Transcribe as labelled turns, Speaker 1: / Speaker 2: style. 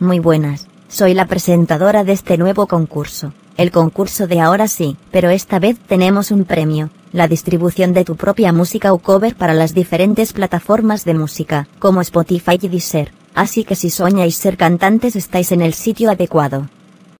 Speaker 1: Muy buenas, soy la presentadora de este nuevo concurso, el concurso de ahora sí, pero esta vez tenemos un premio, la distribución de tu propia música o cover para las diferentes plataformas de música, como Spotify y Deezer, así que si soñáis ser cantantes estáis en el sitio adecuado.